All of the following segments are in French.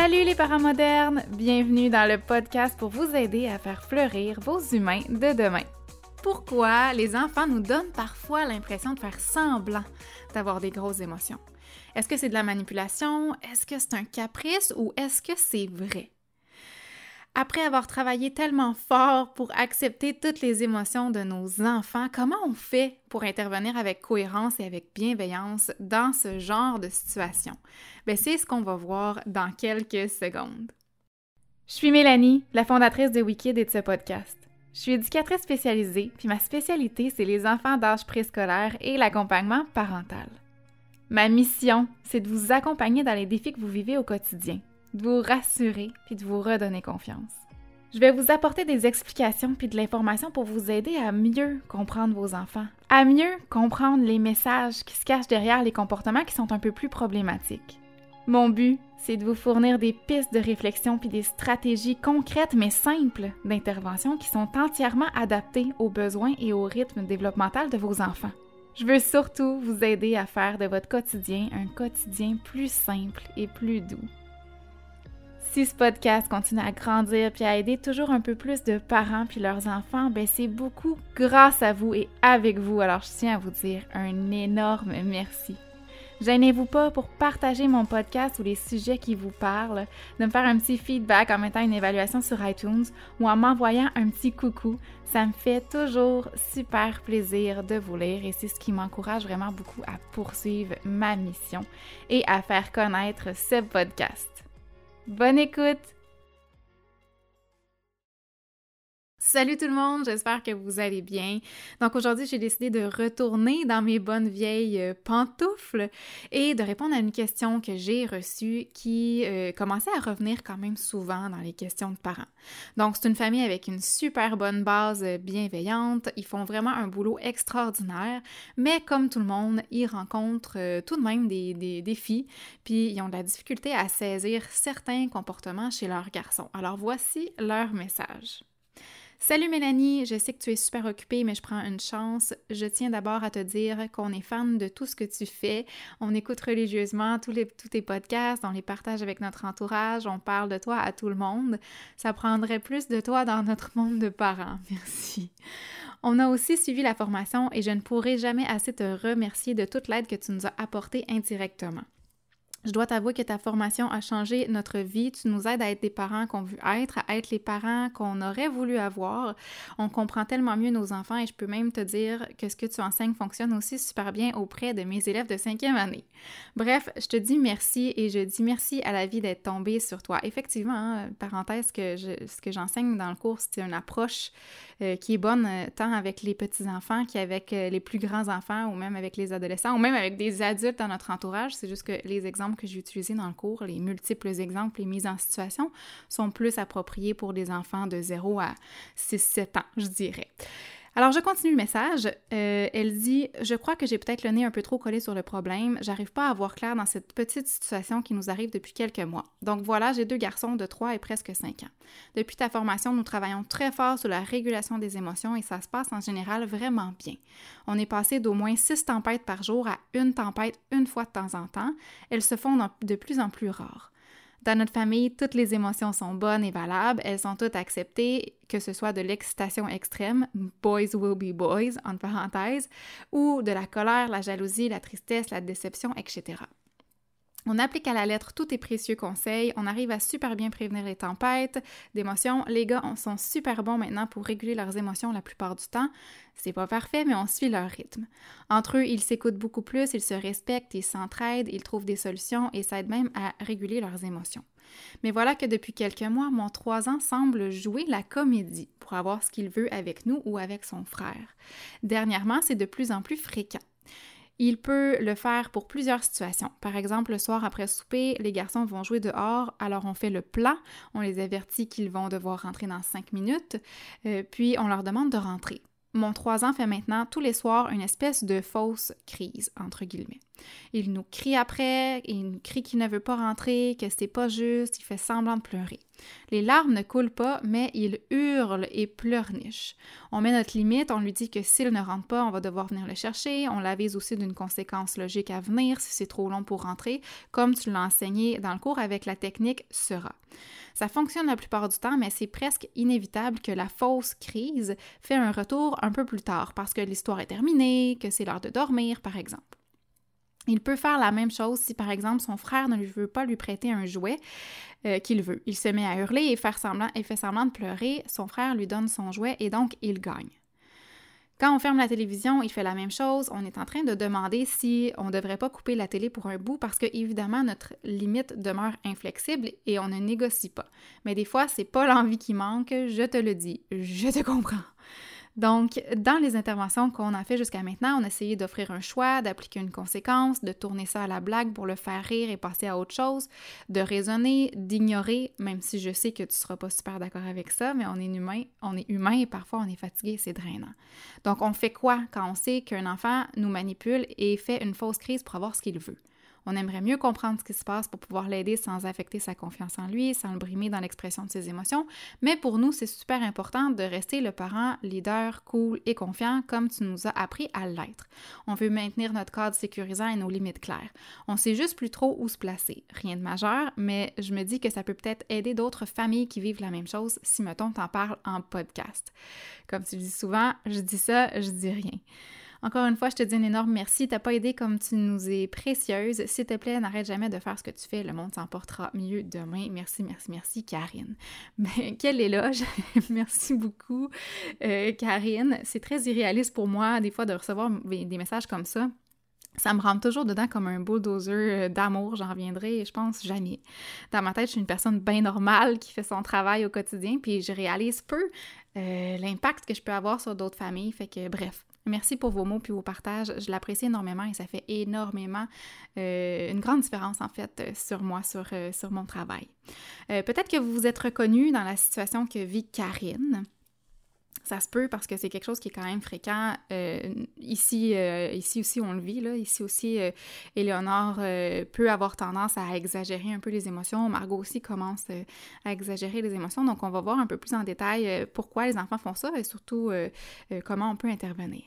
Salut les parents modernes! Bienvenue dans le podcast pour vous aider à faire fleurir vos humains de demain. Pourquoi les enfants nous donnent parfois l'impression de faire semblant d'avoir des grosses émotions? Est-ce que c'est de la manipulation? Est-ce que c'est un caprice? Ou est-ce que c'est vrai? Après avoir travaillé tellement fort pour accepter toutes les émotions de nos enfants, comment on fait pour intervenir avec cohérence et avec bienveillance dans ce genre de situation? Ben, c'est ce qu'on va voir dans quelques secondes. Je suis Mélanie, la fondatrice de Wikid et de ce podcast. Je suis éducatrice spécialisée, puis ma spécialité, c'est les enfants d'âge préscolaire et l'accompagnement parental. Ma mission, c'est de vous accompagner dans les défis que vous vivez au quotidien de vous rassurer puis de vous redonner confiance. Je vais vous apporter des explications puis de l'information pour vous aider à mieux comprendre vos enfants, à mieux comprendre les messages qui se cachent derrière les comportements qui sont un peu plus problématiques. Mon but, c'est de vous fournir des pistes de réflexion puis des stratégies concrètes mais simples d'intervention qui sont entièrement adaptées aux besoins et au rythme développemental de vos enfants. Je veux surtout vous aider à faire de votre quotidien un quotidien plus simple et plus doux. Si ce podcast continue à grandir puis à aider toujours un peu plus de parents puis leurs enfants, ben c'est beaucoup grâce à vous et avec vous. Alors je tiens à vous dire un énorme merci. Gênez-vous pas pour partager mon podcast ou les sujets qui vous parlent, de me faire un petit feedback en mettant une évaluation sur iTunes ou en m'envoyant un petit coucou. Ça me fait toujours super plaisir de vous lire et c'est ce qui m'encourage vraiment beaucoup à poursuivre ma mission et à faire connaître ce podcast. Bonne écoute! Salut tout le monde, j'espère que vous allez bien. Donc aujourd'hui, j'ai décidé de retourner dans mes bonnes vieilles euh, pantoufles et de répondre à une question que j'ai reçue qui euh, commençait à revenir quand même souvent dans les questions de parents. Donc c'est une famille avec une super bonne base euh, bienveillante, ils font vraiment un boulot extraordinaire, mais comme tout le monde, ils rencontrent tout de même des, des défis, puis ils ont de la difficulté à saisir certains comportements chez leurs garçons. Alors voici leur message. Salut Mélanie, je sais que tu es super occupée, mais je prends une chance. Je tiens d'abord à te dire qu'on est fan de tout ce que tu fais. On écoute religieusement tous, tous tes podcasts, on les partage avec notre entourage, on parle de toi à tout le monde. Ça prendrait plus de toi dans notre monde de parents. Merci. On a aussi suivi la formation et je ne pourrai jamais assez te remercier de toute l'aide que tu nous as apportée indirectement. Je dois t'avouer que ta formation a changé notre vie. Tu nous aides à être des parents qu'on veut être, à être les parents qu'on aurait voulu avoir. On comprend tellement mieux nos enfants et je peux même te dire que ce que tu enseignes fonctionne aussi super bien auprès de mes élèves de cinquième année. Bref, je te dis merci et je dis merci à la vie d'être tombée sur toi. Effectivement, hein, parenthèse, que ce que j'enseigne dans le cours, c'est une approche euh, qui est bonne euh, tant avec les petits-enfants qu'avec euh, les plus grands enfants ou même avec les adolescents ou même avec des adultes dans notre entourage. C'est juste que les exemples que j'ai utilisés dans le cours, les multiples exemples, les mises en situation, sont plus appropriés pour des enfants de 0 à 6-7 ans, je dirais. Alors, je continue le message. Euh, elle dit Je crois que j'ai peut-être le nez un peu trop collé sur le problème. J'arrive pas à voir clair dans cette petite situation qui nous arrive depuis quelques mois. Donc voilà, j'ai deux garçons de 3 et presque 5 ans. Depuis ta formation, nous travaillons très fort sur la régulation des émotions et ça se passe en général vraiment bien. On est passé d'au moins 6 tempêtes par jour à une tempête une fois de temps en temps. Elles se font de plus en plus rares. Dans notre famille, toutes les émotions sont bonnes et valables, elles sont toutes acceptées, que ce soit de l'excitation extrême, boys will be boys, en parenthèse, ou de la colère, la jalousie, la tristesse, la déception, etc. On applique à la lettre tous tes précieux conseils, on arrive à super bien prévenir les tempêtes d'émotions. Les gars sont super bons maintenant pour réguler leurs émotions la plupart du temps. C'est pas parfait, mais on suit leur rythme. Entre eux, ils s'écoutent beaucoup plus, ils se respectent, ils s'entraident, ils trouvent des solutions et s'aident même à réguler leurs émotions. Mais voilà que depuis quelques mois, mon 3 ans semble jouer la comédie pour avoir ce qu'il veut avec nous ou avec son frère. Dernièrement, c'est de plus en plus fréquent. Il peut le faire pour plusieurs situations. Par exemple, le soir après souper, les garçons vont jouer dehors, alors on fait le plan, on les avertit qu'ils vont devoir rentrer dans cinq minutes, euh, puis on leur demande de rentrer. Mon 3 ans fait maintenant tous les soirs une espèce de fausse crise, entre guillemets. Il nous crie après, il nous crie qu'il ne veut pas rentrer, que c'est pas juste, il fait semblant de pleurer. Les larmes ne coulent pas, mais il hurle et pleurniche. On met notre limite, on lui dit que s'il ne rentre pas, on va devoir venir le chercher, on l'avise aussi d'une conséquence logique à venir si c'est trop long pour rentrer, comme tu l'as enseigné dans le cours avec la technique sera. Ça fonctionne la plupart du temps, mais c'est presque inévitable que la fausse crise fait un retour un peu plus tard parce que l'histoire est terminée, que c'est l'heure de dormir, par exemple. Il peut faire la même chose si, par exemple, son frère ne lui veut pas lui prêter un jouet euh, qu'il veut. Il se met à hurler et, faire semblant, et fait semblant de pleurer. Son frère lui donne son jouet et donc il gagne. Quand on ferme la télévision, il fait la même chose. On est en train de demander si on ne devrait pas couper la télé pour un bout parce que, évidemment, notre limite demeure inflexible et on ne négocie pas. Mais des fois, c'est pas l'envie qui manque, je te le dis, je te comprends. Donc, dans les interventions qu'on a fait jusqu'à maintenant, on a essayé d'offrir un choix, d'appliquer une conséquence, de tourner ça à la blague pour le faire rire et passer à autre chose, de raisonner, d'ignorer, même si je sais que tu ne seras pas super d'accord avec ça, mais on est humain, on est humain et parfois on est fatigué, c'est drainant. Donc, on fait quoi quand on sait qu'un enfant nous manipule et fait une fausse crise pour avoir ce qu'il veut? On aimerait mieux comprendre ce qui se passe pour pouvoir l'aider sans affecter sa confiance en lui, sans le brimer dans l'expression de ses émotions. Mais pour nous, c'est super important de rester le parent leader, cool et confiant comme tu nous as appris à l'être. On veut maintenir notre cadre sécurisant et nos limites claires. On sait juste plus trop où se placer. Rien de majeur, mais je me dis que ça peut peut-être aider d'autres familles qui vivent la même chose si, mettons, t'en parles en podcast. Comme tu dis souvent, je dis ça, je dis rien. Encore une fois, je te dis un énorme merci. T'as pas aidé comme tu nous es précieuse. S'il te plaît, n'arrête jamais de faire ce que tu fais. Le monde s'en portera mieux demain. Merci, merci, merci, Karine. Mais quel éloge! merci beaucoup, euh, Karine. C'est très irréaliste pour moi, des fois, de recevoir des messages comme ça ça me rentre toujours dedans comme un bulldozer euh, d'amour, j'en reviendrai, je pense, jamais. Dans ma tête, je suis une personne bien normale qui fait son travail au quotidien, puis je réalise peu euh, l'impact que je peux avoir sur d'autres familles. Fait que, bref, merci pour vos mots puis vos partages. Je l'apprécie énormément et ça fait énormément euh, une grande différence, en fait, sur moi, sur, sur mon travail. Peut-être que vous vous êtes reconnu dans la situation que vit Karine. Ça se peut parce que c'est quelque chose qui est quand même fréquent. Euh, ici, euh, ici aussi, on le vit. Là. Ici aussi, euh, Éléonore peut avoir tendance à exagérer un peu les émotions. Margot aussi commence à exagérer les émotions. Donc, on va voir un peu plus en détail pourquoi les enfants font ça et surtout comment on peut intervenir.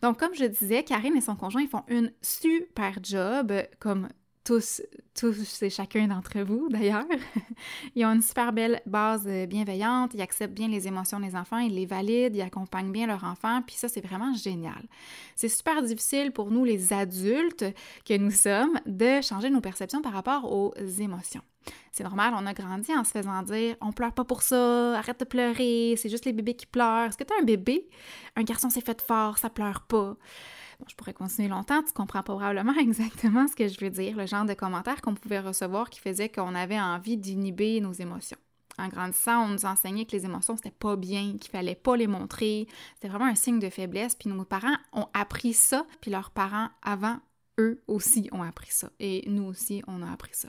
Donc, comme je disais, Karine et son conjoint, ils font une super job comme tous, tous et chacun d'entre vous d'ailleurs. ils ont une super belle base euh, bienveillante, ils acceptent bien les émotions des enfants, ils les valident, ils accompagnent bien leurs enfants, puis ça, c'est vraiment génial. C'est super difficile pour nous, les adultes que nous sommes, de changer nos perceptions par rapport aux émotions. C'est normal, on a grandi en se faisant dire on pleure pas pour ça, arrête de pleurer, c'est juste les bébés qui pleurent. Est-ce que tu as un bébé? Un garçon s'est fait fort, ça pleure pas je pourrais continuer longtemps, tu comprends probablement exactement ce que je veux dire, le genre de commentaires qu'on pouvait recevoir qui faisait qu'on avait envie d'inhiber nos émotions. En grandissant, on nous enseignait que les émotions, c'était pas bien, qu'il fallait pas les montrer. C'était vraiment un signe de faiblesse. Puis nos parents ont appris ça, puis leurs parents avant eux aussi ont appris ça. Et nous aussi, on a appris ça.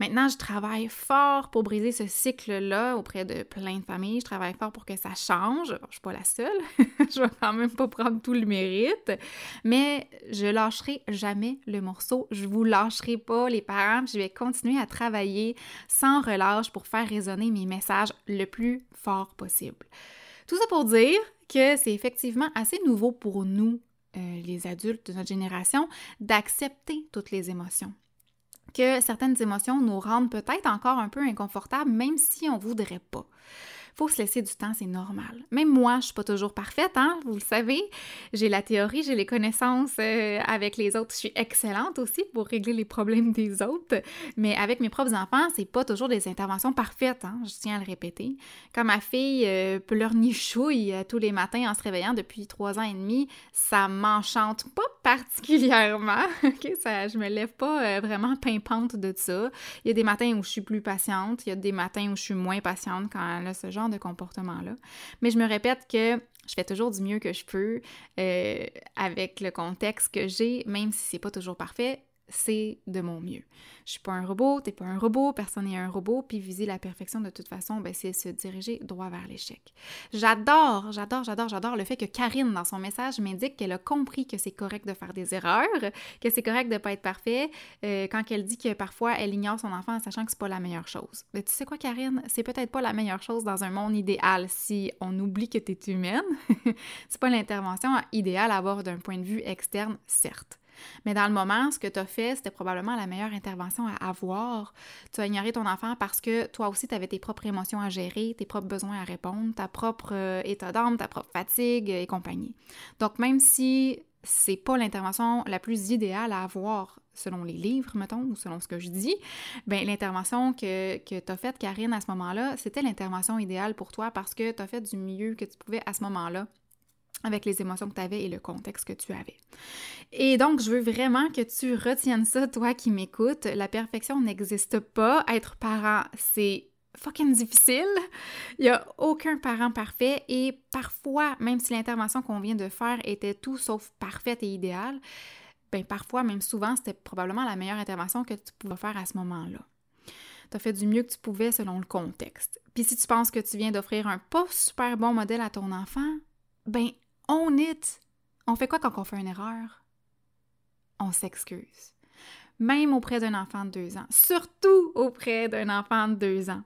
Maintenant, je travaille fort pour briser ce cycle-là auprès de plein de familles. Je travaille fort pour que ça change. Je je suis pas la seule. je vais quand même pas prendre tout le mérite. Mais je lâcherai jamais le morceau. Je vous lâcherai pas, les parents. Je vais continuer à travailler sans relâche pour faire résonner mes messages le plus fort possible. Tout ça pour dire que c'est effectivement assez nouveau pour nous euh, les adultes de notre génération, d'accepter toutes les émotions. Que certaines émotions nous rendent peut-être encore un peu inconfortables, même si on voudrait pas faut se laisser du temps, c'est normal. Même moi, je suis pas toujours parfaite, hein, vous le savez. J'ai la théorie, j'ai les connaissances euh, avec les autres. Je suis excellente aussi pour régler les problèmes des autres. Mais avec mes propres enfants, c'est pas toujours des interventions parfaites, hein, je tiens à le répéter. Quand ma fille euh, pleurnichouille euh, tous les matins en se réveillant depuis trois ans et demi, ça m'enchante pas particulièrement. ok, ça, je me lève pas euh, vraiment pimpante de ça. Il y a des matins où je suis plus patiente, il y a des matins où je suis moins patiente quand elle a ce genre de comportement-là. Mais je me répète que je fais toujours du mieux que je peux euh, avec le contexte que j'ai, même si c'est pas toujours parfait. C'est de mon mieux. Je suis pas un robot, t'es pas un robot, personne n'est un robot, puis viser la perfection de toute façon, ben, c'est se diriger droit vers l'échec. J'adore, j'adore, j'adore, j'adore le fait que Karine, dans son message, m'indique qu'elle a compris que c'est correct de faire des erreurs, que c'est correct de pas être parfait, euh, quand elle dit que parfois elle ignore son enfant en sachant que c'est pas la meilleure chose. Mais tu sais quoi, Karine? C'est peut-être pas la meilleure chose dans un monde idéal si on oublie que tu es humaine. c'est pas l'intervention idéale à avoir d'un point de vue externe, certes. Mais dans le moment, ce que tu as fait, c'était probablement la meilleure intervention à avoir. Tu as ignoré ton enfant parce que toi aussi, tu avais tes propres émotions à gérer, tes propres besoins à répondre, ta propre euh, état d'âme, ta propre fatigue et compagnie. Donc, même si c'est pas l'intervention la plus idéale à avoir selon les livres, mettons, ou selon ce que je dis, ben l'intervention que, que tu as faite, Karine, à ce moment-là, c'était l'intervention idéale pour toi parce que tu as fait du mieux que tu pouvais à ce moment-là avec les émotions que tu avais et le contexte que tu avais. Et donc, je veux vraiment que tu retiennes ça, toi qui m'écoutes. La perfection n'existe pas. Être parent, c'est fucking difficile. Il n'y a aucun parent parfait et parfois, même si l'intervention qu'on vient de faire était tout sauf parfaite et idéale, ben parfois, même souvent, c'était probablement la meilleure intervention que tu pouvais faire à ce moment-là. Tu as fait du mieux que tu pouvais selon le contexte. Puis si tu penses que tu viens d'offrir un pas super bon modèle à ton enfant, ben on it. On fait quoi quand on fait une erreur? On s'excuse. Même auprès d'un enfant de deux ans. Surtout auprès d'un enfant de deux ans.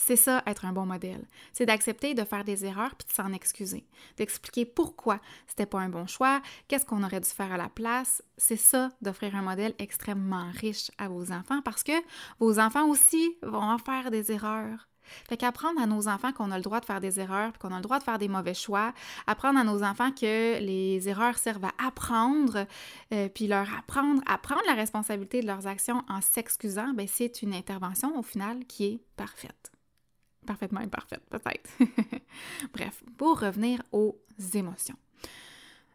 C'est ça, être un bon modèle. C'est d'accepter de faire des erreurs puis de s'en excuser. D'expliquer pourquoi c'était pas un bon choix, qu'est-ce qu'on aurait dû faire à la place. C'est ça, d'offrir un modèle extrêmement riche à vos enfants parce que vos enfants aussi vont en faire des erreurs. Fait qu'apprendre à nos enfants qu'on a le droit de faire des erreurs, qu'on a le droit de faire des mauvais choix, apprendre à nos enfants que les erreurs servent à apprendre, euh, puis leur apprendre à prendre la responsabilité de leurs actions en s'excusant, ben c'est une intervention au final qui est parfaite. Parfaitement imparfaite, peut-être. Bref, pour revenir aux émotions.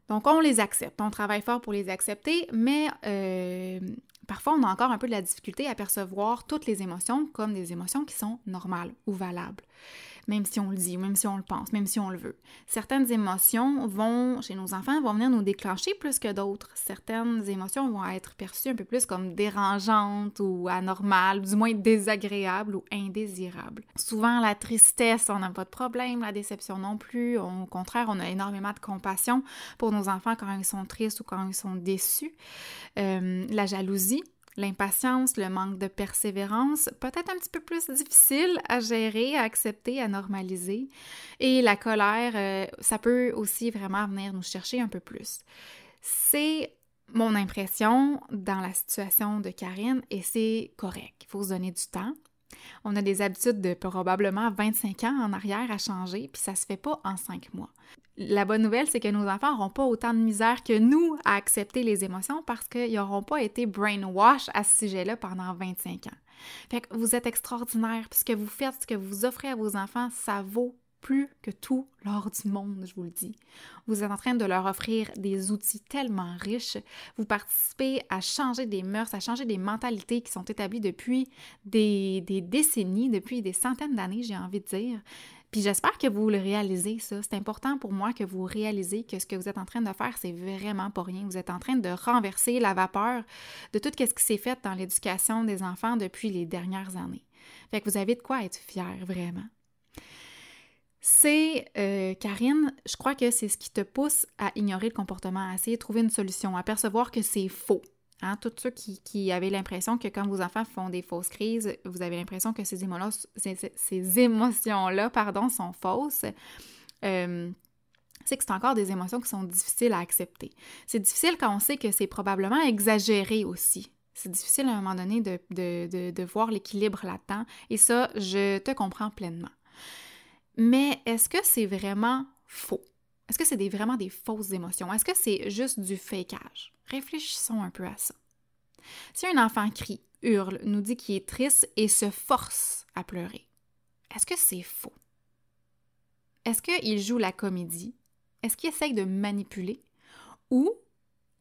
Donc, on les accepte, on travaille fort pour les accepter, mais euh, Parfois, on a encore un peu de la difficulté à percevoir toutes les émotions comme des émotions qui sont normales ou valables, même si on le dit, même si on le pense, même si on le veut. Certaines émotions vont, chez nos enfants, vont venir nous déclencher plus que d'autres. Certaines émotions vont être perçues un peu plus comme dérangeantes ou anormales, du moins désagréables ou indésirables. Souvent, la tristesse, on n'a pas de problème, la déception non plus. Au contraire, on a énormément de compassion pour nos enfants quand ils sont tristes ou quand ils sont déçus. Euh, la jalousie, L'impatience, le manque de persévérance, peut-être un petit peu plus difficile à gérer, à accepter, à normaliser. Et la colère, euh, ça peut aussi vraiment venir nous chercher un peu plus. C'est mon impression dans la situation de Karine et c'est correct. Il faut se donner du temps. On a des habitudes de probablement 25 ans en arrière à changer, puis ça se fait pas en 5 mois. La bonne nouvelle, c'est que nos enfants n'auront pas autant de misère que nous à accepter les émotions parce qu'ils n'auront pas été brainwash à ce sujet-là pendant 25 ans. Fait que vous êtes extraordinaire, puisque vous faites, ce que vous offrez à vos enfants, ça vaut plus que tout l'or du monde, je vous le dis. Vous êtes en train de leur offrir des outils tellement riches. Vous participez à changer des mœurs, à changer des mentalités qui sont établies depuis des, des décennies, depuis des centaines d'années, j'ai envie de dire. Puis j'espère que vous le réalisez, ça. C'est important pour moi que vous réalisez que ce que vous êtes en train de faire, c'est vraiment pas rien. Vous êtes en train de renverser la vapeur de tout ce qui s'est fait dans l'éducation des enfants depuis les dernières années. Fait que vous avez de quoi être fier, vraiment. C'est, euh, Karine, je crois que c'est ce qui te pousse à ignorer le comportement, à essayer de trouver une solution, à percevoir que c'est faux. Hein, ceux qui, avaient l'impression que quand vos enfants font des fausses crises, vous avez l'impression que ces, émotions-là pardon, sont fausses. Euh, c'est que c'est encore des émotions qui sont difficiles à accepter. C'est difficile quand on sait que c'est probablement exagéré aussi. C'est difficile à un moment donné de, de voir l'équilibre là-dedans. Et ça, je te comprends pleinement. Mais est-ce que c'est vraiment faux? Est-ce que c'est vraiment des fausses émotions? Est-ce que c'est juste du fakeage? Réfléchissons un peu à ça. Si un enfant crie, hurle, nous dit qu'il est triste et se force à pleurer, est-ce que c'est faux? Est-ce qu'il joue la comédie? Est-ce qu'il essaye de manipuler? Ou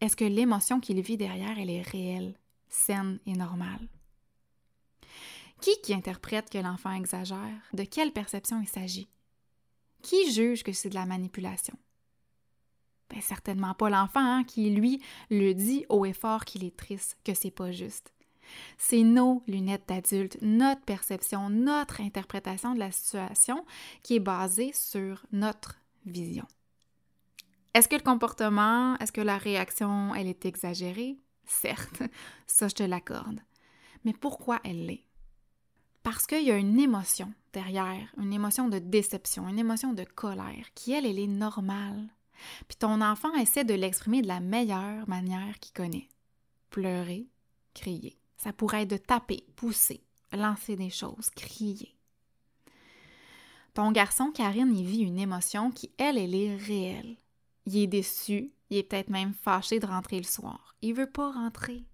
est-ce que l'émotion qu'il vit derrière, elle est réelle, saine et normale? Qui qui interprète que l'enfant exagère? De quelle perception il s'agit? Qui juge que c'est de la manipulation? Ben, certainement pas l'enfant hein, qui, lui, le dit haut et fort qu'il est triste, que c'est pas juste. C'est nos lunettes d'adulte, notre perception, notre interprétation de la situation qui est basée sur notre vision. Est-ce que le comportement, est-ce que la réaction, elle est exagérée? Certes, ça je te l'accorde. Mais pourquoi elle l'est? Parce qu'il y a une émotion derrière, une émotion de déception, une émotion de colère, qui, elle, elle est normale. Puis ton enfant essaie de l'exprimer de la meilleure manière qu'il connaît. Pleurer, crier. Ça pourrait être de taper, pousser, lancer des choses, crier. Ton garçon, Karine, il vit une émotion qui, elle, elle est réelle. Il est déçu, il est peut-être même fâché de rentrer le soir. Il veut pas rentrer.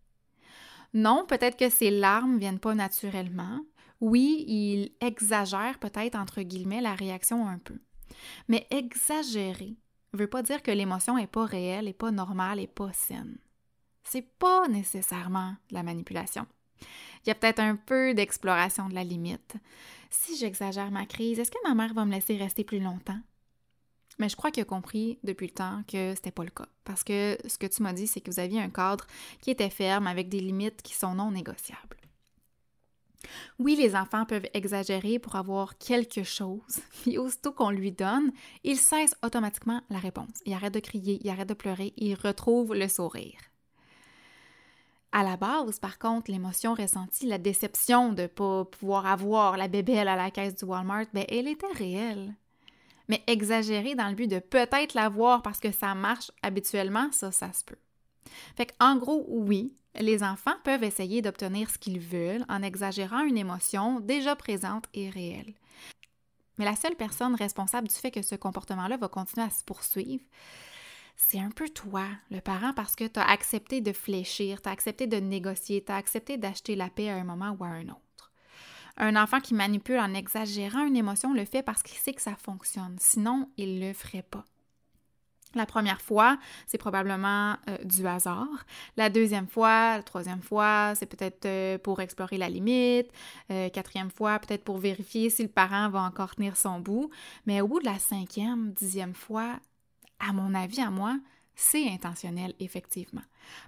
Non, peut-être que ses larmes viennent pas naturellement. Oui, il exagère peut-être entre guillemets la réaction un peu. Mais exagérer ne veut pas dire que l'émotion est pas réelle, est pas normale, est pas saine. C'est pas nécessairement de la manipulation. Il y a peut-être un peu d'exploration de la limite. Si j'exagère ma crise, est-ce que ma mère va me laisser rester plus longtemps? Mais je crois qu'il a compris depuis le temps que c'était pas le cas. Parce que ce que tu m'as dit, c'est que vous aviez un cadre qui était ferme avec des limites qui sont non négociables. Oui, les enfants peuvent exagérer pour avoir quelque chose, puis aussitôt qu'on lui donne, il cesse automatiquement la réponse. Il arrête de crier, il arrête de pleurer, il retrouve le sourire. À la base, par contre, l'émotion ressentie, la déception de ne pas pouvoir avoir la bébelle à la caisse du Walmart, ben, elle était réelle. Mais exagérer dans le but de peut-être l'avoir parce que ça marche habituellement, ça, ça se peut. Fait en gros, oui, les enfants peuvent essayer d'obtenir ce qu'ils veulent en exagérant une émotion déjà présente et réelle. Mais la seule personne responsable du fait que ce comportement-là va continuer à se poursuivre, c'est un peu toi, le parent, parce que tu as accepté de fléchir, tu as accepté de négocier, tu as accepté d'acheter la paix à un moment ou à un autre. Un enfant qui manipule en exagérant une émotion le fait parce qu'il sait que ça fonctionne, sinon il ne le ferait pas. La première fois, c'est probablement euh, du hasard. La deuxième fois, la troisième fois, c'est peut-être euh, pour explorer la limite. Euh, quatrième fois, peut-être pour vérifier si le parent va encore tenir son bout. Mais au bout de la cinquième, dixième fois, à mon avis, à moi, c'est intentionnel, effectivement.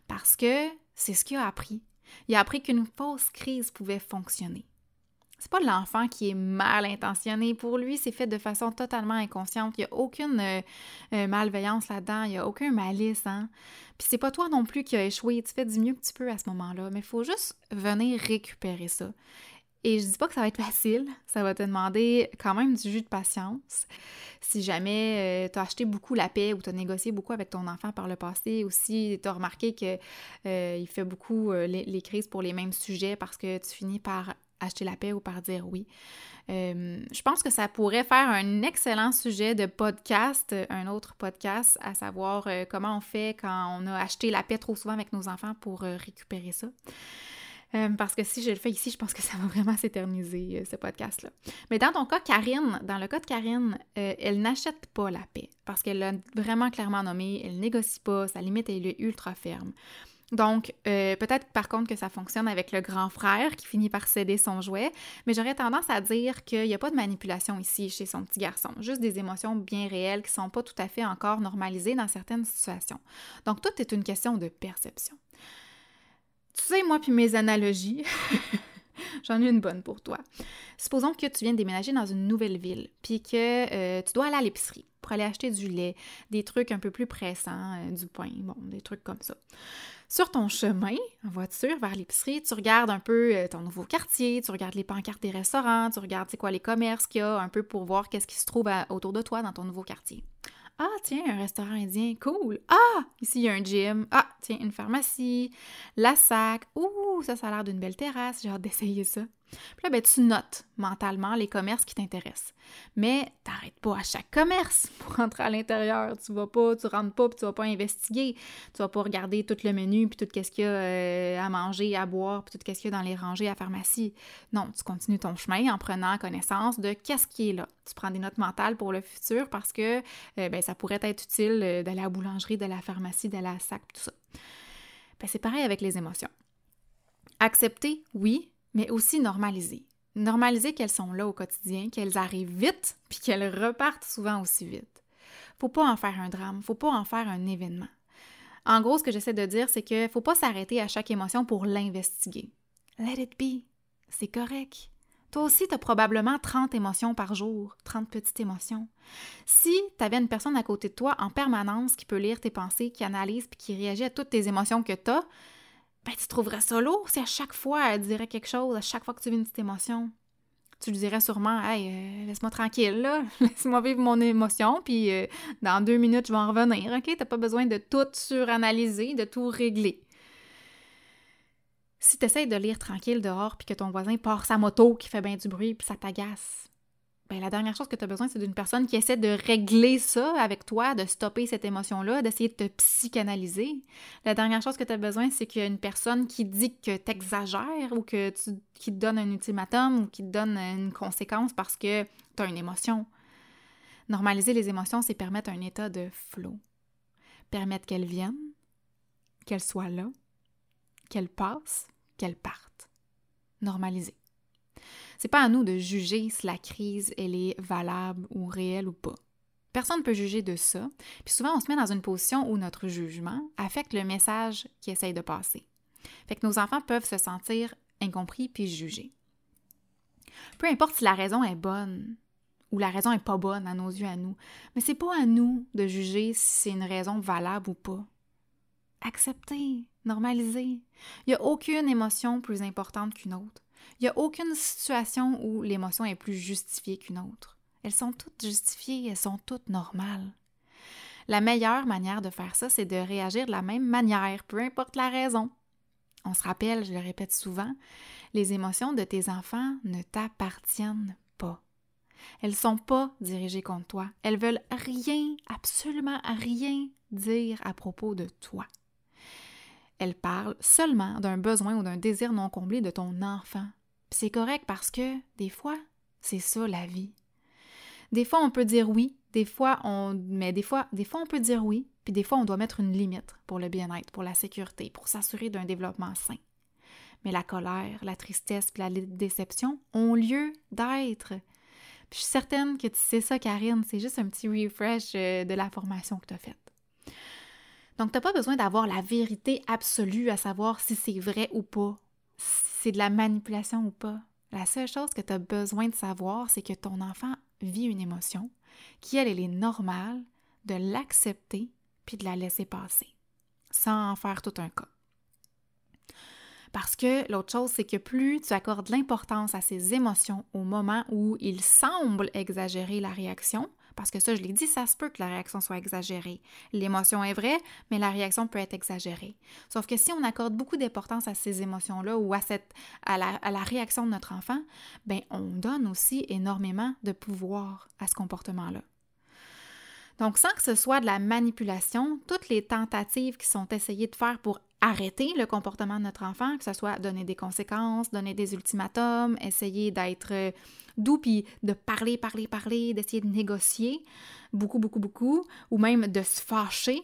Parce que c'est ce qu'il a appris. Il a appris qu'une fausse crise pouvait fonctionner. C'est pas l'enfant qui est mal intentionné. Pour lui, c'est fait de façon totalement inconsciente. Il n'y a aucune euh, euh, malveillance là-dedans. Il n'y a aucun malice. Hein? Puis c'est pas toi non plus qui a échoué. Tu fais du mieux que tu peux à ce moment-là. Mais il faut juste venir récupérer ça. Et je dis pas que ça va être facile, ça va te demander quand même du jus de patience. Si jamais euh, tu as acheté beaucoup la paix ou tu as négocié beaucoup avec ton enfant par le passé, ou si tu as remarqué qu'il fait beaucoup les, crises pour les mêmes sujets parce que tu finis par acheter la paix ou par dire oui. je pense que ça pourrait faire un excellent sujet de podcast, un autre podcast, à savoir comment on fait quand on a acheté la paix trop souvent avec nos enfants pour récupérer ça. Euh, parce que si je le fais ici, je pense que ça va vraiment s'éterniser, euh, ce podcast-là. Mais dans ton cas, Karine, dans le cas de Karine, euh, elle n'achète pas la paix parce qu'elle l'a vraiment clairement nommé, elle négocie pas, sa limite elle est ultra ferme. Donc, peut-être par contre que ça fonctionne avec le grand frère qui finit par céder son jouet, mais j'aurais tendance à dire qu'il n'y a pas de manipulation ici chez son petit garçon, juste des émotions bien réelles qui ne sont pas tout à fait encore normalisées dans certaines situations. Donc, tout est une question de perception. Tu sais, moi puis mes analogies, j'en ai une bonne pour toi. Supposons que tu viens déménager dans une nouvelle ville, puis que euh, tu dois aller à l'épicerie pour aller acheter du lait, des trucs un peu plus pressants, euh, du pain, bon, des trucs comme ça. Sur ton chemin en voiture vers l'épicerie, tu regardes un peu euh, ton nouveau quartier, tu regardes les pancartes des restaurants, tu regardes quoi les commerces qu'il y a, un peu pour voir qu'est-ce qui se trouve autour de toi dans ton nouveau quartier. Ah, tiens, un restaurant indien, cool. Ah, ici, il y a un gym. Ah, tiens, une pharmacie. La sac. Ouh, ça, ça a l'air d'une belle terrasse. J'ai hâte d'essayer ça. Puis là, ben, tu notes mentalement les commerces qui t'intéressent. Mais t'arrêtes pas à chaque commerce pour rentrer à l'intérieur. Tu vas pas, tu rentres pas, puis tu vas pas investiguer. Tu vas pas regarder tout le menu, puis tout ce qu'il y a euh, à manger, à boire, puis tout ce qu'il y a dans les rangées à pharmacie. Non, tu continues ton chemin en prenant connaissance de qu'est-ce qui est là. Tu prends des notes mentales pour le futur parce que euh, ben, ça pourrait être utile euh, d'aller à la boulangerie, de la pharmacie, de la sac, tout ça. Ben, c'est pareil avec les émotions. Accepter, oui, mais aussi normaliser. Normaliser qu'elles sont là au quotidien, qu'elles arrivent vite, puis qu'elles repartent souvent aussi vite. Faut pas en faire un drame, faut pas en faire un événement. En gros, ce que j'essaie de dire, c'est qu'il faut pas s'arrêter à chaque émotion pour l'investiguer. Let it be. C'est correct. Toi aussi, tu as probablement 30 émotions par jour, 30 petites émotions. Si tu avais une personne à côté de toi en permanence qui peut lire tes pensées, qui analyse puis qui réagit à toutes tes émotions que tu as, ben, tu trouverais ça lourd si à chaque fois elle dirait quelque chose, à chaque fois que tu vis une petite émotion. Tu lui dirais sûrement Hey, euh, laisse-moi tranquille, laisse-moi vivre mon émotion, puis euh, dans deux minutes, je vais en revenir, OK? T'as pas besoin de tout suranalyser, de tout régler. Si tu essaies de lire tranquille dehors, puis que ton voisin part sa moto qui fait bien du bruit, puis ça t'agace, ben, la dernière chose que tu as besoin, c'est d'une personne qui essaie de régler ça avec toi, de stopper cette émotion-là, d'essayer de te psychanalyser. La dernière chose que tu as besoin, c'est qu'il y a une personne qui dit que tu exagères ou que tu, qui te donne un ultimatum ou qui te donne une conséquence parce que tu as une émotion. Normaliser les émotions, c'est permettre un état de flow. Permettre qu'elles viennent, qu'elles soient là, qu'elles passent, qu'elles partent. Normaliser. C'est pas à nous de juger si la crise elle est valable ou réelle ou pas. Personne ne peut juger de ça. Puis souvent, on se met dans une position où notre jugement affecte le message qui essaye de passer. Fait que nos enfants peuvent se sentir incompris puis jugés. Peu importe si la raison est bonne ou la raison est pas bonne à nos yeux à nous, mais c'est pas à nous de juger si c'est une raison valable ou pas. Accepter, normaliser. Il n'y a aucune émotion plus importante qu'une autre. Il n'y a aucune situation où l'émotion est plus justifiée qu'une autre. Elles sont toutes justifiées, elles sont toutes normales. La meilleure manière de faire ça, c'est de réagir de la même manière, peu importe la raison. On se rappelle, je le répète souvent, les émotions de tes enfants ne t'appartiennent pas. Elles ne sont pas dirigées contre toi. Elles veulent rien, absolument rien dire à propos de toi. Elles parlent seulement d'un besoin ou d'un désir non comblé de ton enfant c'est correct parce que des fois, c'est ça la vie. Des fois, on peut dire oui, des fois, on. Mais des fois, des fois, on peut dire oui, puis des fois, on doit mettre une limite pour le bien-être, pour la sécurité, pour s'assurer d'un développement sain. Mais la colère, la tristesse, puis la déception ont lieu d'être. je suis certaine que tu sais ça, Karine, c'est juste un petit refresh euh, de la formation que tu as faite. Donc, tu n'as pas besoin d'avoir la vérité absolue à savoir si c'est vrai ou pas, c'est de la manipulation ou pas. La seule chose que tu as besoin de savoir, c'est que ton enfant vit une émotion, qui, elle, elle est normale, de l'accepter puis de la laisser passer, sans en faire tout un cas. Parce que l'autre chose, c'est que plus tu accordes l'importance à ces émotions au moment où il semble exagérer la réaction, parce que ça, je l'ai dit, ça se peut que la réaction soit exagérée. L'émotion est vraie, mais la réaction peut être exagérée. Sauf que si on accorde beaucoup d'importance à ces émotions-là ou à, cette, à, la, réaction de notre enfant, ben on donne aussi énormément de pouvoir à ce comportement-là. Donc, sans que ce soit de la manipulation, toutes les tentatives qui sont essayées de faire pour arrêter le comportement de notre enfant, que ce soit donner des conséquences, donner des ultimatums, essayer d'être euh, doux, puis de parler, parler, parler, d'essayer de négocier beaucoup, beaucoup, beaucoup, ou même de se fâcher,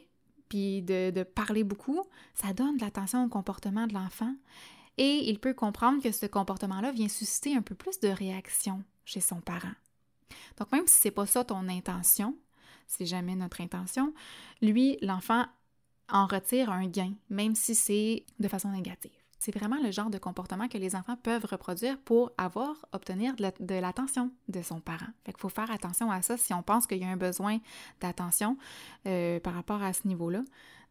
puis de, parler beaucoup, ça donne de l'attention au comportement de l'enfant. Et il peut comprendre que ce comportement-là vient susciter un peu plus de réaction chez son parent. Donc même si c'est pas ça ton intention, c'est jamais notre intention, lui, l'enfant en retire un gain, même si c'est de façon négative. C'est vraiment le genre de comportement que les enfants peuvent reproduire pour avoir, obtenir de l'attention de son parent. Fait qu'il faut faire attention à ça si on pense qu'il y a un besoin d'attention euh, par rapport à ce niveau-là.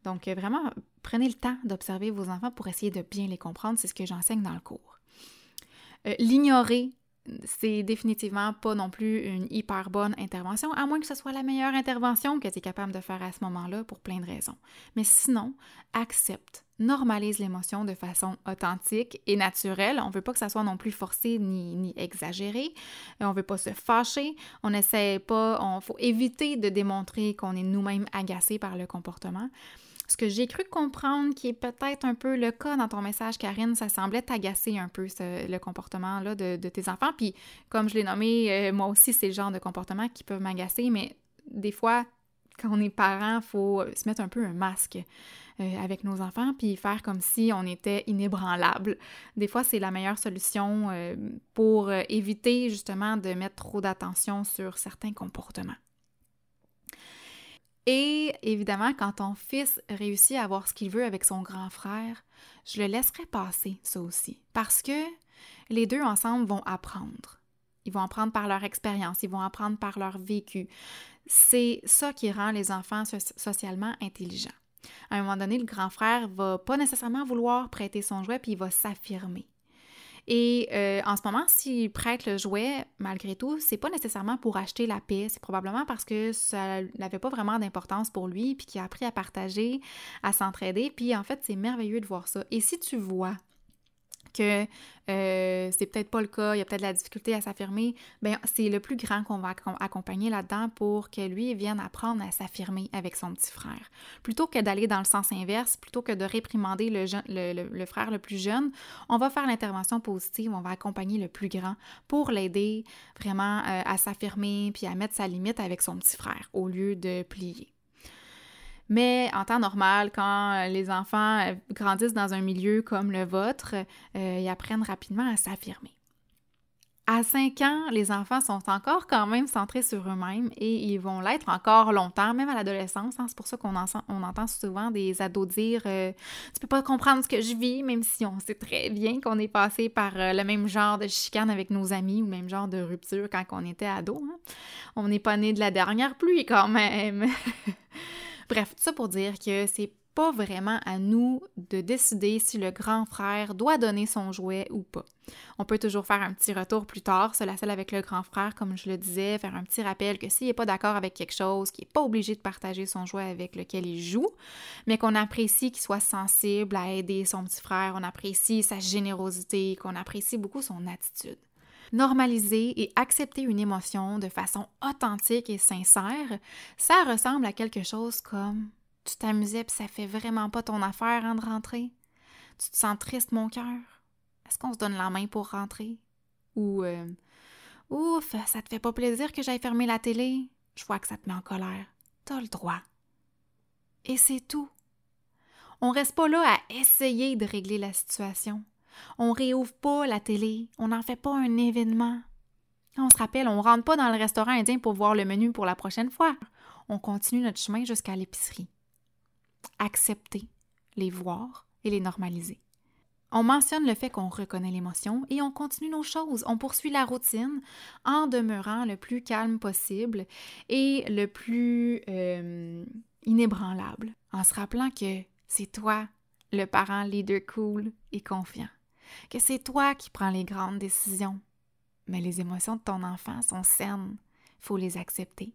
Donc, euh, vraiment, prenez le temps d'observer vos enfants pour essayer de bien les comprendre. C'est ce que j'enseigne dans le cours. Euh, l'ignorer c'est définitivement pas non plus une hyper bonne intervention, à moins que ce soit la meilleure intervention que tu es capable de faire à ce moment-là pour plein de raisons. Mais sinon, accepte, normalise l'émotion de façon authentique et naturelle. On veut pas que ça soit non plus forcé ni, ni exagéré. On veut pas se fâcher. On essaie pas, on faut éviter de démontrer qu'on est nous-mêmes agacés par le comportement. Ce que j'ai cru comprendre, qui est peut-être un peu le cas dans ton message, Karine, ça semblait t'agacer un peu le comportement là, de, tes enfants. Puis, comme je l'ai nommé, euh, moi aussi, c'est le genre de comportement qui peuvent m'agacer, mais des fois, quand on est parent, il faut se mettre un peu un masque euh, avec nos enfants, puis faire comme si on était inébranlable. Des fois, c'est la meilleure solution euh, pour éviter justement de mettre trop d'attention sur certains comportements. Et évidemment, quand ton fils réussit à avoir ce qu'il veut avec son grand frère, je le laisserai passer, ça aussi. Parce que les deux ensemble vont apprendre. Ils vont apprendre par leur expérience, ils vont apprendre par leur vécu. C'est ça qui rend les enfants socialement intelligents. À un moment donné, le grand frère va pas nécessairement vouloir prêter son jouet, puis il va s'affirmer. Et euh, en ce moment, s'il prête le jouet, malgré tout, c'est pas nécessairement pour acheter la paix, c'est probablement parce que ça n'avait pas vraiment d'importance pour lui, puis qu'il a appris à partager, à s'entraider. Puis en fait, c'est merveilleux de voir ça. Et si tu vois que euh, c'est peut-être pas le cas, il y a peut-être de la difficulté à s'affirmer, ben c'est le plus grand qu'on va accompagner là-dedans pour que lui vienne apprendre à s'affirmer avec son petit frère. Plutôt que d'aller dans le sens inverse, plutôt que de réprimander le, frère le plus jeune, on va faire l'intervention positive, on va accompagner le plus grand pour l'aider vraiment euh, à s'affirmer puis à mettre sa limite avec son petit frère au lieu de plier. Mais en temps normal, quand euh, les enfants euh, grandissent dans un milieu comme le vôtre, euh, ils apprennent rapidement à s'affirmer. À 5 ans, les enfants sont encore quand même centrés sur eux-mêmes et ils vont l'être encore longtemps, même à l'adolescence. Hein. C'est pour ça qu'on entend souvent des ados dire Tu peux pas comprendre ce que je vis, même si on sait très bien qu'on est passé par le même genre de chicane avec nos amis ou même genre de rupture quand on était ado. Hein. On n'est pas né de la dernière pluie quand même. Bref, tout ça pour dire que c'est pas vraiment à nous de décider si le grand frère doit donner son jouet ou pas. On peut toujours faire un petit retour plus tard, cela seul avec le grand frère, comme je le disais, faire un petit rappel que s'il n'est pas d'accord avec quelque chose, qu'il n'est pas obligé de partager son jouet avec lequel il joue, mais qu'on apprécie qu'il soit sensible à aider son petit frère, on apprécie sa générosité, qu'on apprécie beaucoup son attitude. Normaliser et accepter une émotion de façon authentique et sincère, ça ressemble à quelque chose comme tu t'amusais puis ça fait vraiment pas ton affaire hein, de rentrer. Tu te sens triste mon cœur. Est-ce qu'on se donne la main pour rentrer? Ou euh, Ouf, ça te fait pas plaisir que j'aille fermer la télé? Je vois que ça te met en colère. T'as le droit. Et c'est tout. On reste pas là à essayer de régler la situation. On réouvre pas la télé, on n'en fait pas un événement. On se rappelle, on rentre pas dans le restaurant indien pour voir le menu pour la prochaine fois. On continue notre chemin jusqu'à l'épicerie. Accepter, les voir et les normaliser. On mentionne le fait qu'on reconnaît l'émotion et on continue nos choses. On poursuit la routine en demeurant le plus calme possible et le plus euh, inébranlable, en se rappelant que c'est toi, le parent leader cool et confiant que c'est toi qui prends les grandes décisions. Mais les émotions de ton enfant sont saines, faut les accepter.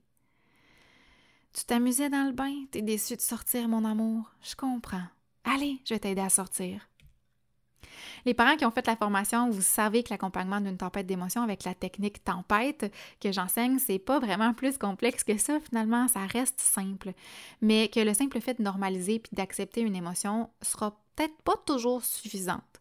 Tu t'amusais dans le bain, t'es déçu de sortir, mon amour? Je comprends. Allez, je vais t'aider à sortir. Les parents qui ont fait la formation, vous savez que l'accompagnement d'une tempête d'émotions avec la technique tempête que j'enseigne, c'est pas vraiment plus complexe que ça. Finalement, ça reste simple. Mais que le simple fait de normaliser puis d'accepter une émotion sera peut-être pas toujours suffisante.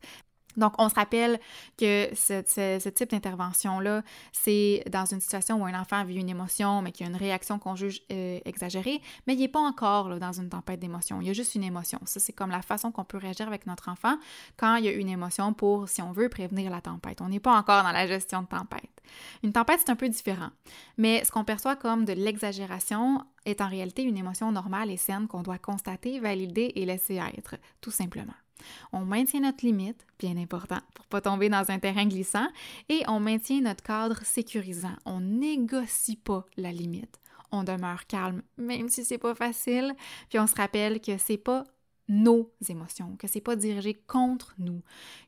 Donc, on se rappelle que ce, type d'intervention-là, c'est dans une situation où un enfant vit une émotion, mais qu'il y a une réaction qu'on juge euh, exagérée, mais il n'est pas encore dans une tempête d'émotions. Il y a juste une émotion. Ça, c'est comme la façon qu'on peut réagir avec notre enfant quand il y a une émotion pour, si on veut, prévenir la tempête. On n'est pas encore dans la gestion de tempête. Une tempête, c'est un peu différent. Mais ce qu'on perçoit comme de l'exagération est en réalité une émotion normale et saine qu'on doit constater, valider et laisser être, tout simplement. On maintient notre limite, bien important, pour pas tomber dans un terrain glissant, et on maintient notre cadre sécurisant. On négocie pas la limite. On demeure calme, même si c'est pas facile, puis on se rappelle que c'est pas nos émotions, que c'est pas dirigé contre nous,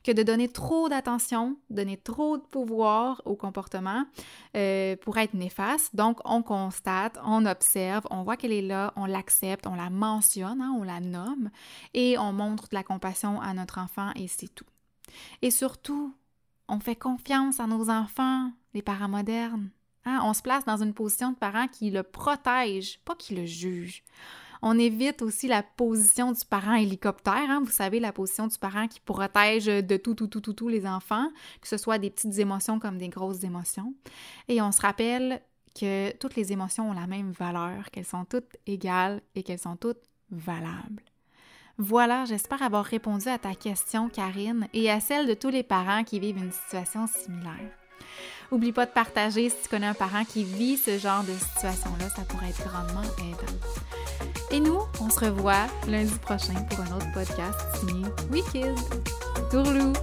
que de donner trop d'attention, donner trop de pouvoir au comportement euh, pourrait être néfaste. Donc, on constate, on observe, on voit qu'elle est là, on l'accepte, on la mentionne, hein, on la nomme et on montre de la compassion à notre enfant et c'est tout. Et surtout, on fait confiance à nos enfants, les parents modernes. Hein. On se place dans une position de parent qui le protège, pas qui le juge. On évite aussi la position du parent hélicoptère, hein. vous savez, la position du parent qui protège de tout, tout, tout, tout, tout les enfants, que ce soit des petites émotions comme des grosses émotions. Et on se rappelle que toutes les émotions ont la même valeur, qu'elles sont toutes égales et qu'elles sont toutes valables. Voilà, j'espère avoir répondu à ta question, Karine, et à celle de tous les parents qui vivent une situation similaire. Oublie pas de partager si tu connais un parent qui vit ce genre de situation-là, ça pourrait être grandement aidant. Et nous, on se revoit lundi prochain pour un autre podcast signé Wicked. Tourlou!